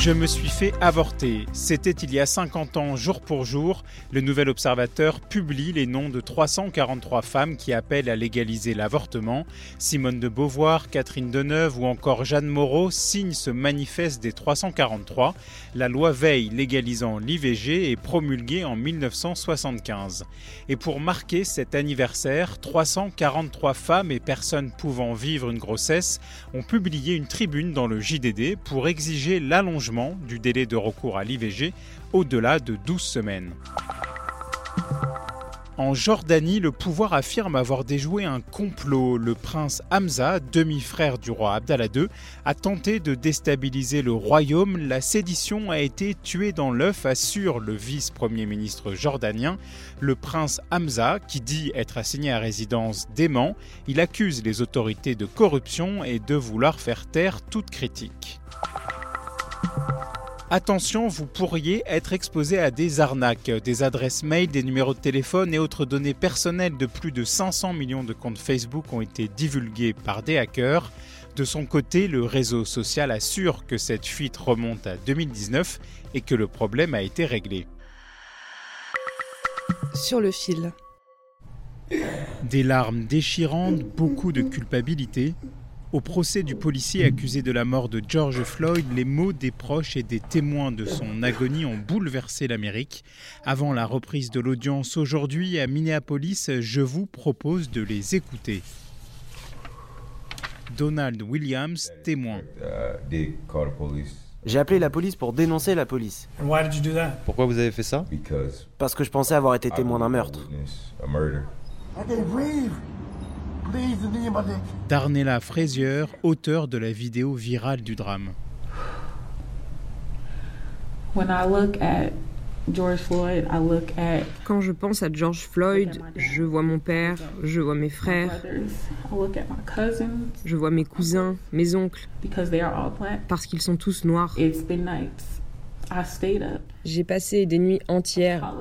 Je me suis fait avorter. C'était il y a 50 ans, jour pour jour. Le Nouvel Observateur publie les noms de 343 femmes qui appellent à légaliser l'avortement. Simone de Beauvoir, Catherine Deneuve ou encore Jeanne Moreau signent ce manifeste des 343. La loi Veil légalisant l'IVG est promulguée en 1975. Et pour marquer cet anniversaire, 343 femmes et personnes pouvant vivre une grossesse ont publié une tribune dans le JDD pour exiger l'allongement du délai de recours à l'IVG au-delà de 12 semaines. En Jordanie, le pouvoir affirme avoir déjoué un complot. Le prince Hamza, demi-frère du roi Abdallah II, a tenté de déstabiliser le royaume. La sédition a été tuée dans l'œuf, assure le vice-premier ministre jordanien. Le prince Hamza, qui dit être assigné à résidence dément, il accuse les autorités de corruption et de vouloir faire taire toute critique. Attention, vous pourriez être exposé à des arnaques, des adresses mail, des numéros de téléphone et autres données personnelles de plus de 500 millions de comptes Facebook ont été divulgués par des hackers. De son côté, le réseau social assure que cette fuite remonte à 2019 et que le problème a été réglé. Sur le fil. Des larmes déchirantes, beaucoup de culpabilité. Au procès du policier accusé de la mort de George Floyd, les mots des proches et des témoins de son agonie ont bouleversé l'Amérique. Avant la reprise de l'audience aujourd'hui à Minneapolis, je vous propose de les écouter. Donald Williams, témoin. J'ai appelé la police pour dénoncer la police. Pourquoi vous avez fait ça? Because Parce que je pensais avoir été témoin d'un meurtre. Darnella Frazier, auteur de la vidéo virale du drame. When I look at George Floyd, I look at Quand je pense à George Floyd, je vois mon père, je vois mes my frères, brothers, I look at my cousins je vois mes cousins, mes oncles, because they are all black. parce qu'ils sont tous noirs. It's been nights. I stayed up J'ai passé des nuits entières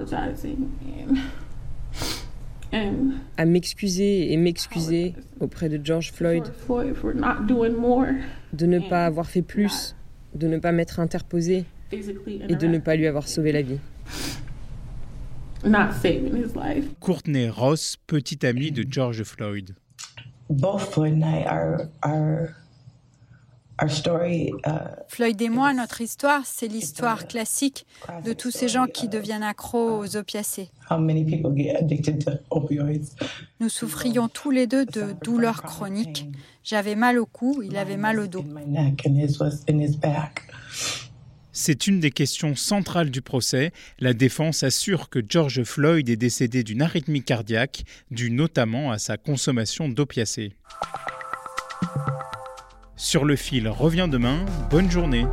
à m'excuser et m'excuser auprès de George Floyd de ne pas avoir fait plus, de ne pas m'être interposé et de ne pas lui avoir sauvé la vie. not saving his life. Courtney Ross, petite amie de George Floyd. both and I, Floyd et moi, notre histoire, c'est l'histoire classique de tous ces gens qui deviennent accros aux opiacés. how many people get addicted to opioids? Nous souffrions tous les deux de douleurs chroniques. J'avais mal au cou, il avait mal au dos. In my neck, and his was in his back. C'est une des questions centrales du procès. La défense assure que George Floyd est décédé d'une arythmie cardiaque, due notamment à sa consommation d'opiacés. Sur le fil revient demain. Bonne journée.